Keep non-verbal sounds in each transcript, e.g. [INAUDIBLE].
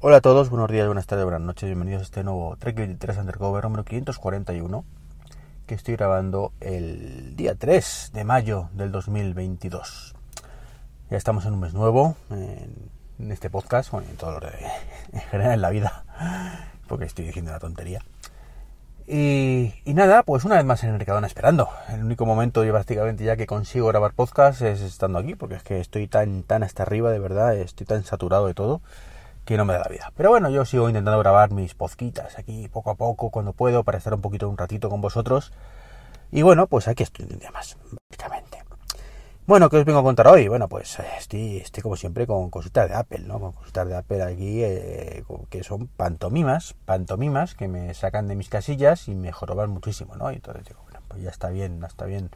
Hola a todos, buenos días, buenas tardes, buenas noches, bienvenidos a este nuevo Trek 23 Undercover número 541 que estoy grabando el día 3 de mayo del 2022. Ya estamos en un mes nuevo en, este podcast, bueno, en todo lo de, en general en la vida, porque estoy diciendo una tontería. Y, nada, pues una vez más en el Mercadona esperando. El único momento yo prácticamente ya que consigo grabar podcast es estando aquí, porque es que estoy tan, tan hasta arriba, de verdad, estoy tan saturado de todo que no me da la vida. Pero bueno, yo sigo intentando grabar mis pozquitas aquí poco a poco, cuando puedo, para estar un poquito un ratito con vosotros. Y bueno, pues aquí estoy un día más, básicamente. Bueno, ¿qué os vengo a contar hoy? Bueno, pues eh, estoy, estoy como siempre con cositas de Apple, ¿no? Con cositas de Apple aquí eh, que son pantomimas, pantomimas que me sacan de mis casillas y me joroban muchísimo, ¿no? Y entonces digo, bueno, pues ya está bien, está bien.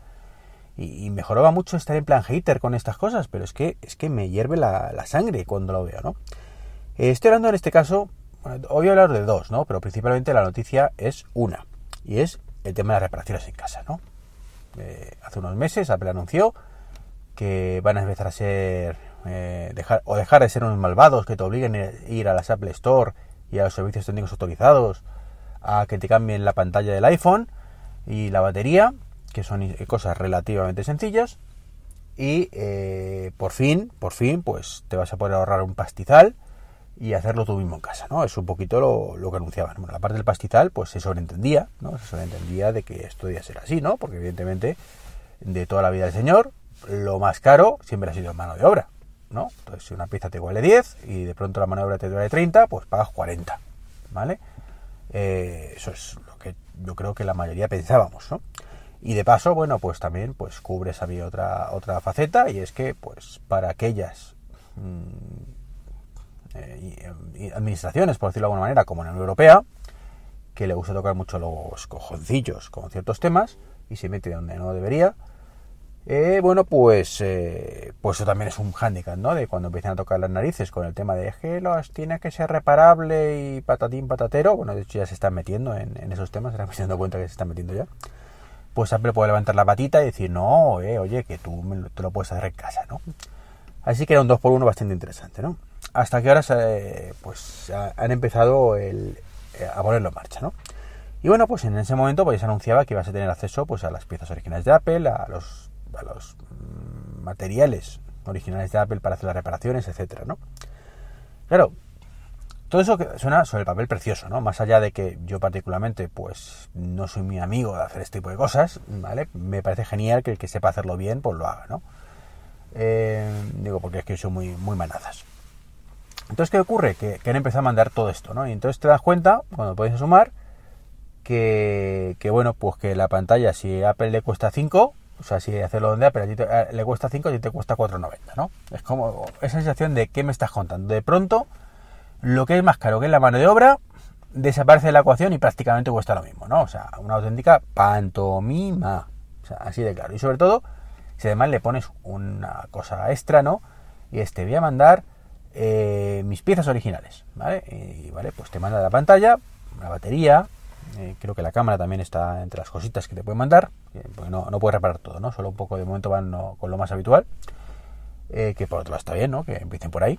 Y, y me joroba mucho estar en plan hater con estas cosas, pero es que, es que me hierve la, la sangre cuando lo veo, ¿no? Eh, estoy hablando en este caso, hoy voy a hablar de dos, ¿no? Pero principalmente la noticia es una, y es el tema de las reparaciones en casa, ¿no? Eh, hace unos meses Apple anunció que van a empezar a ser, eh, dejar, o dejar de ser unos malvados que te obliguen a ir a las Apple Store y a los servicios técnicos autorizados a que te cambien la pantalla del iPhone y la batería, que son cosas relativamente sencillas. Y por fin, por fin, pues te vas a poder ahorrar un pastizal y hacerlo tú mismo en casa, ¿no? Es un poquito lo, que anunciaban. Bueno, la parte del pastizal, pues se sobreentendía, ¿no? Se sobreentendía de que esto debía ser así, ¿no? Porque evidentemente, de toda la vida del señor, lo más caro siempre ha sido mano de obra, ¿no? Entonces, si una pieza te vale 10 y de pronto la mano de obra te vale 30, pues pagas 40, ¿vale? Eh, eso es lo que yo creo que la mayoría pensábamos, ¿no? Y de paso, bueno, pues también pues cubres había otra otra faceta y es que pues para aquellas mmm, eh, administraciones, por decirlo de alguna manera, como en la Unión Europea, que le gusta tocar mucho los cojoncillos con ciertos temas y se mete donde no debería. Eh, bueno, pues, eh, pues eso también es un hándicap, ¿no? De cuando empiezan a tocar las narices con el tema de que los tiene que ser reparable y patatín patatero. Bueno, de hecho ya se están metiendo en, esos temas, se están [LAUGHS] dando cuenta que se están metiendo ya. Pues Apple puede levantar la patita y decir, no, oye, que tú te lo puedes hacer en casa, ¿no? Así que era un 2 por 1 bastante interesante, ¿no? Hasta que ahora pues han empezado eh, a ponerlo en marcha, ¿no? Y bueno, pues en ese momento pues se anunciaba que ibas a tener acceso pues a las piezas originales de Apple, a los, a los materiales originales de Apple para hacer las reparaciones, etcétera, ¿no? Claro, todo eso suena sobre el papel precioso, ¿no? Más allá de que yo particularmente, pues, no soy muy amigo de hacer este tipo de cosas, ¿vale? Me parece genial que el que sepa hacerlo bien, pues lo haga, ¿no? Eh, digo, porque es que soy muy, muy manazas. Entonces, ¿qué ocurre? Que, han empezado a mandar todo esto, ¿no? Y entonces te das cuenta, cuando puedes sumar, que, bueno, pues que la pantalla, si Apple le cuesta 5, o sea, si hacerlo donde Apple a ti eh, le cuesta 5, a ti te cuesta 4,90, ¿no? Es como esa sensación de ¿qué me estás contando? De pronto, lo que es más caro que es la mano de obra, desaparece de la ecuación y prácticamente cuesta lo mismo, ¿no? O sea, una auténtica pantomima. O sea, así de claro. Y sobre todo, si además le pones una cosa extra, ¿no? Y este voy a mandar eh, mis piezas originales, ¿vale? Y vale, pues te manda la pantalla, la batería, eh, creo que la cámara también está entre las cositas que te pueden mandar, porque no, no puedes reparar todo, ¿no? Solo un poco de momento van con lo más habitual, eh, que por otro lado está bien, ¿no? Que empiecen por ahí.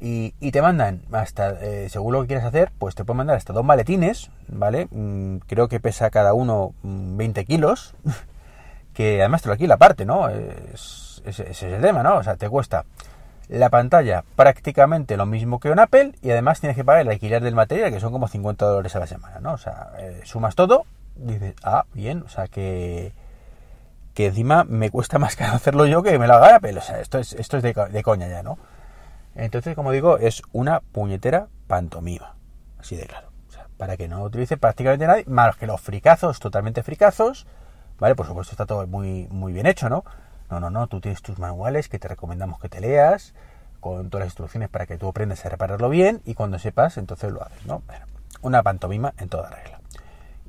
Y, te mandan hasta, según lo que quieras hacer, pues te pueden mandar hasta dos maletines, ¿vale? Mm, creo que pesa cada uno 20 mm, kilos, [LAUGHS] que además te lo alquila aparte, ¿no? Es, ese es el tema, ¿no? O sea, te cuesta la pantalla prácticamente lo mismo que un Apple y además tienes que pagar el alquiler del material que son como 50 dólares a la semana, ¿no? O sea, eh, sumas todo, dices, ah, bien, o sea que que encima me cuesta más [LAUGHS] caro hacerlo yo que me lo haga Apple, o sea, esto es, esto es de, coña ya, ¿no? Entonces, como digo, es una puñetera pantomima, así de claro. O sea, para que no utilice prácticamente nadie, más que los fricazos, totalmente fricazos, ¿vale? Por supuesto está todo muy, muy bien hecho, ¿no? No, no, no, tú tienes tus manuales que te recomendamos que te leas con todas las instrucciones para que tú aprendas a repararlo bien y cuando sepas, entonces lo haces, ¿no? una pantomima en toda regla.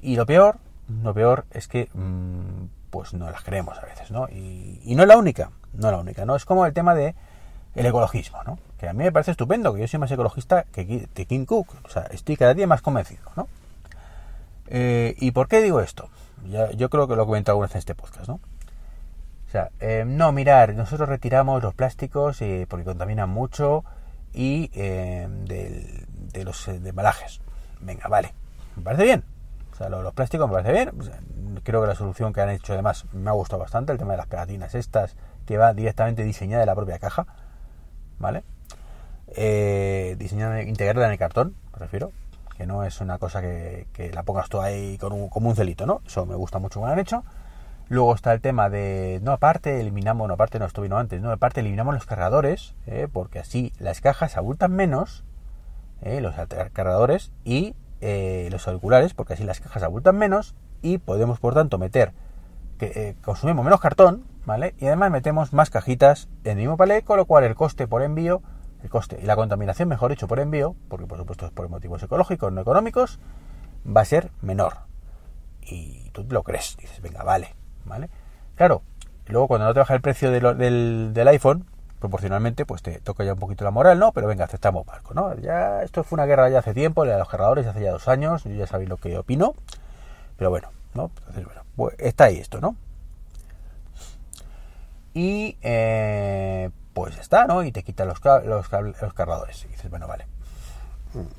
Y lo peor, lo peor es que mm, pues no las creemos a veces, ¿no? Y, no es la única, no es la única, ¿no? Es como el tema de el ecologismo, ¿no? Que a mí me parece estupendo, que yo soy más ecologista que, Kim Cook, o sea, estoy cada día más convencido, ¿no? Eh, ¿Y por qué digo esto? Yo creo que lo he comentado alguna vez en este podcast, ¿no? Eh, no, mirar, nosotros retiramos los plásticos eh, porque contaminan mucho y eh, de los de embalajes. Venga, vale, me parece bien. O sea, los, plásticos me parece bien. creo que la solución que han hecho además me ha gustado bastante, el tema de las pegatinas estas, que va directamente diseñada de la propia caja, ¿vale? Eh, diseñada, integrada en el cartón, me refiero, que no es una cosa que, la pongas tú ahí con un, como un celito, ¿no? Eso me gusta mucho como lo han hecho. Luego está el tema de, no, aparte eliminamos, no, aparte no, esto vino antes, no, aparte eliminamos los cargadores, ¿eh? porque así las cajas abultan menos, ¿eh? los cargadores y eh, los auriculares, porque así las cajas abultan menos y podemos, por tanto, meter, que consumimos menos cartón, ¿vale? Y además metemos más cajitas en el mismo palé, con lo cual el coste por envío, el coste y la contaminación, mejor dicho, por envío, porque por supuesto es por motivos ecológicos, no económicos, va a ser menor. Y tú lo crees, dices, venga, vale, ¿vale? Claro, luego cuando no te baja el precio del, del, iPhone, proporcionalmente, pues te toca ya un poquito la moral, ¿no? Pero venga, aceptamos barco, ¿no? Ya, esto fue una guerra ya hace tiempo, la de los cargadores, hace ya dos años, yo ya sabéis lo que opino, pero bueno, ¿no? Entonces, bueno, pues está ahí esto, ¿no? Y eh, pues está, ¿no? Y te quita los, los, los cargadores. Y dices, bueno, vale.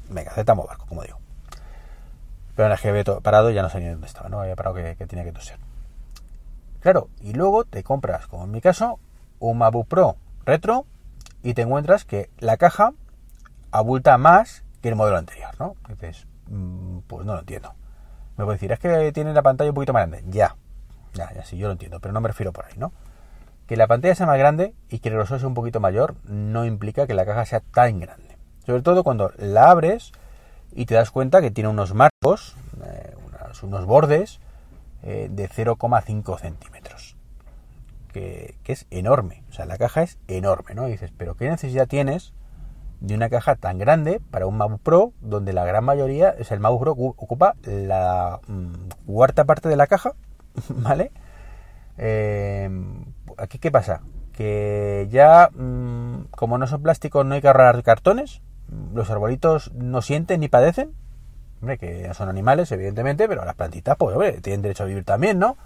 Venga, aceptamos barco, como digo. Pero en el que parado ya no sé ni dónde estaba, ¿no? Había parado que, que tenía que toser. Claro, y luego te compras, como en mi caso, un MacBook Pro retro y te encuentras que la caja abulta más que el modelo anterior, ¿no? dices, mm, pues no lo entiendo. Me puedo decir, es que tiene la pantalla un poquito más grande. Ya, ya, ya sí, yo lo entiendo, pero no me refiero por ahí, ¿no? Que la pantalla sea más grande y que el grosor sea un poquito mayor no implica que la caja sea tan grande. Sobre todo cuando la abres y te das cuenta que tiene unos marcos, eh, unos bordes eh, de 0,5 centímetros. Que, es enorme. O sea, la caja es enorme, ¿no? dices, pero ¿qué necesidad tienes de una caja tan grande para un MacBook Pro donde la gran mayoría, o sea, el MacBook Pro ocupa la mm, cuarta parte de la caja, [LAUGHS] ¿vale? Eh, aquí, ¿qué pasa? Que ya, mm, como no son plásticos, no hay que ahorrar cartones, los arbolitos no sienten ni padecen, Que son animales, evidentemente, pero las plantitas, pues, hombre, tienen derecho a vivir también, ¿no?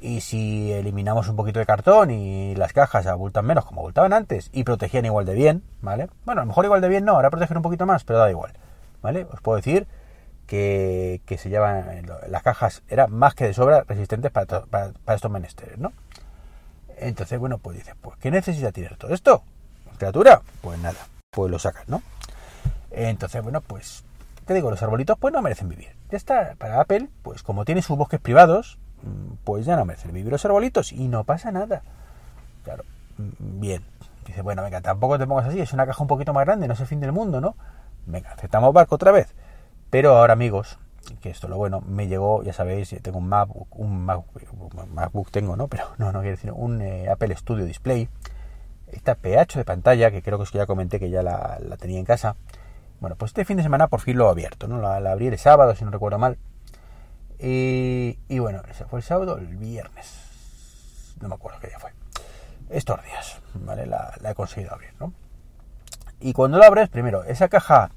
Y si eliminamos un poquito de cartón y las cajas abultan menos como abultaban antes y protegían igual de bien, ¿vale? Bueno, a lo mejor igual de bien no, ahora protegen un poquito más, pero da igual, ¿vale? Os puedo decir que, se llevan, las cajas eran más que de sobra resistentes para, para, estos menesteres, ¿no? Entonces, bueno, pues dices, pues, ¿qué necesita tener todo esto? ¿Criatura? Pues nada, pues lo sacas, ¿no? Entonces, bueno, pues te digo, los arbolitos pues no merecen vivir. Ya está, para Apple, pues como tiene sus bosques privados, mm, pues ya no merecen vivir los arbolitos y no pasa nada. Claro, mm, bien. Dice, bueno, venga, tampoco te pongas así, es una caja un poquito más grande, no es el fin del mundo, ¿no? Venga, aceptamos barco otra vez. Pero ahora, amigos, que esto lo bueno, me llegó, ya sabéis, tengo un MacBook, un MacBook, tengo, ¿no? Pero no, no quiero decir, un eh, Apple Studio Display. Esta PH de pantalla, que creo que que ya comenté que ya la tenía en casa bueno, pues este fin de semana por fin lo he abierto, ¿no? La, abrí el sábado, si no recuerdo mal. Y, bueno, ese fue el sábado, el viernes. No me acuerdo qué día fue. Estos días, ¿vale? La, he conseguido abrir, ¿no? Y cuando la abres, primero, esa caja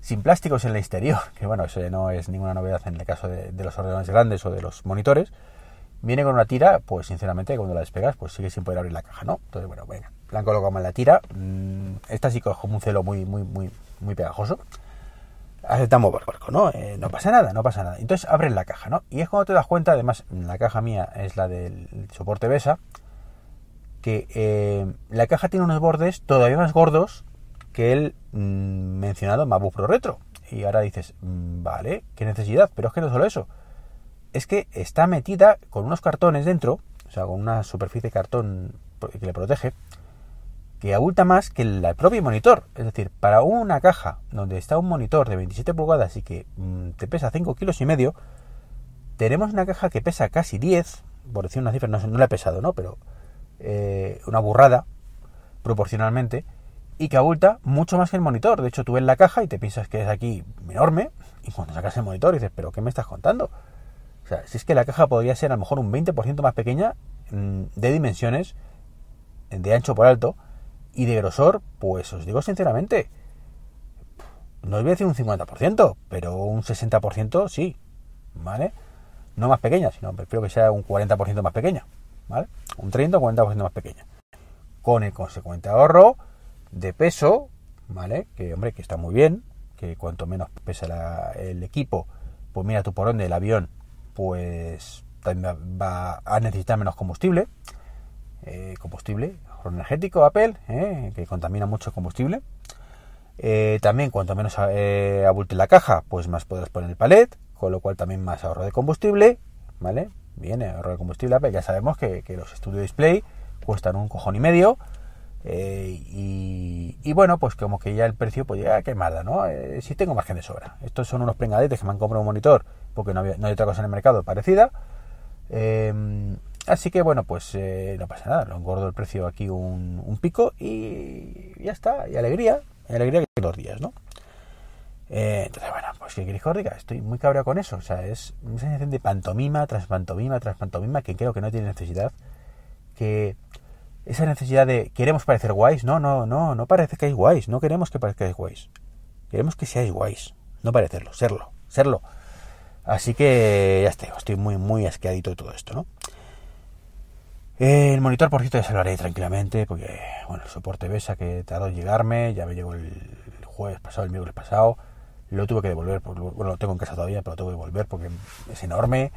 sin plásticos en el exterior, [LAUGHS] que bueno, eso no es ninguna novedad en el caso de, los ordenadores grandes o de los monitores, viene con una tira, pues sinceramente cuando la despegas, pues sigue sin poder abrir la caja, ¿no? Entonces, bueno, venga, la han colocado mal la tira. Mm, esta sí como un celo muy, muy, muy, muy pegajoso. Aceptamos barco, ¿no? Eh, no pasa nada, no pasa nada. Entonces abres la caja, ¿no? Y es cuando te das cuenta, además, la caja mía es la del soporte BESA, que eh, la caja tiene unos bordes todavía más gordos que el mm, mencionado MacBook Pro Retro. Y ahora dices, mm, vale, qué necesidad, pero es que no solo eso. Es que está metida con unos cartones dentro, o sea, con una superficie de cartón que le protege, que abulta más que el propio monitor. Es decir, para una caja donde está un monitor de 27 pulgadas y que mm, te pesa 5 kilos y medio, tenemos una caja que pesa casi 10, por decir una cifra, no, no la he pesado, ¿no? Pero eh, una burrada, proporcionalmente, y que abulta mucho más que el monitor. De hecho, tú ves la caja y te piensas que es aquí enorme, y cuando sacas el monitor dices, ¿pero qué me estás contando? O sea, si es que la caja podría ser a lo mejor un 20% más pequeña mm, de dimensiones, de ancho por alto, y de grosor, pues os digo sinceramente, no voy a decir un 50%, pero un 60% sí, ¿vale? No más pequeña, sino prefiero que sea un 40% más pequeña, ¿vale? Un 30 o 40% más pequeña. Con el consecuente ahorro de peso ¿vale? Que, hombre, que está muy bien, que cuanto menos pesa el equipo, pues mira tú por dónde el avión, pues también va a necesitar menos combustible. Eh, combustible, energético, Apple, eh, que contamina mucho combustible. Eh, también cuanto menos abulte la caja, pues más podrás poner el palet, con lo cual también más ahorro de combustible, ¿vale? Bien, ahorro de combustible, Apple, ya sabemos que, los Studio Display cuestan un cojón y medio, eh, y, bueno, pues como que ya el precio, pues ya qué mala, ¿no? Eh, si tengo margen de sobra. Estos son unos pringadetes que me han comprado un monitor porque no, hay otra cosa en el mercado parecida. Así que bueno, pues eh, no pasa nada, lo engordo el precio aquí un, pico y ya está, y alegría, y alegría que los días, ¿no? entonces, bueno, pues que queréis que estoy muy cabreado con eso, o sea, es una sensación de pantomima tras pantomima tras pantomima que creo que no tiene necesidad, que esa necesidad de queremos parecer guays. No, no, no, no parece que hay guays. No queremos que parezcáis guays. Queremos que seáis guays. No parecerlo, serlo, serlo. Así que ya estoy, estoy muy, muy asqueadito de todo esto, ¿no? El monitor, por cierto, ya se lo haré tranquilamente, porque, bueno, el soporte BESA que tardó en llegarme, ya me llegó el jueves pasado, el miércoles pasado, lo tuve que devolver, bueno, lo tengo en casa todavía, pero lo tengo que devolver porque es enorme,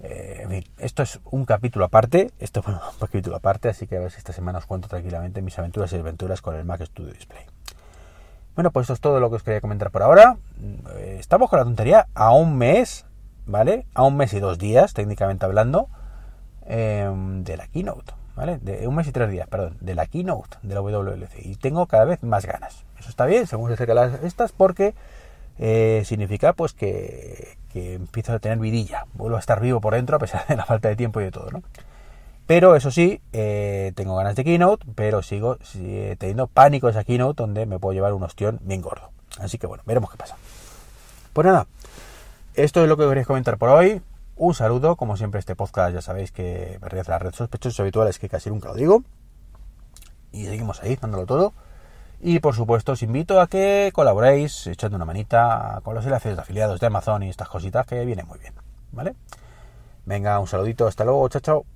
eh, en fin, esto es un capítulo aparte, esto es [LAUGHS] un capítulo aparte, así que a ver si esta semana os cuento tranquilamente mis aventuras y aventuras con el Mac Studio Display. Bueno, pues esto es todo lo que os quería comentar por ahora. Eh, estamos con la tontería a un mes, ¿vale? A un mes y dos días, técnicamente hablando, em, de la keynote, ¿vale? De un mes y tres días, perdón, de la keynote de la WWDC. Y tengo cada vez más ganas. Eso está bien, según se acercan las estas, porque eh, significa pues que, empiezo a tener vidilla, vuelvo a estar vivo por dentro a pesar de la falta de tiempo y de todo, ¿no? Pero eso sí, eh, tengo ganas de Keynote, pero sigo teniendo pánico esa Keynote donde me puedo llevar un ostión bien gordo. Así que bueno, veremos qué pasa. Pues nada, esto es lo que quería comentar por hoy. Un saludo, como siempre este podcast ya sabéis que pertenece la red sospechosos habituales que casi nunca lo digo. Y seguimos ahí, dándolo todo. Y por supuesto os invito a que colaboréis echando una manita con los enlaces de afiliados de Amazon y estas cositas que vienen muy bien. ¿Vale? Venga, un saludito, hasta luego, chao, chao.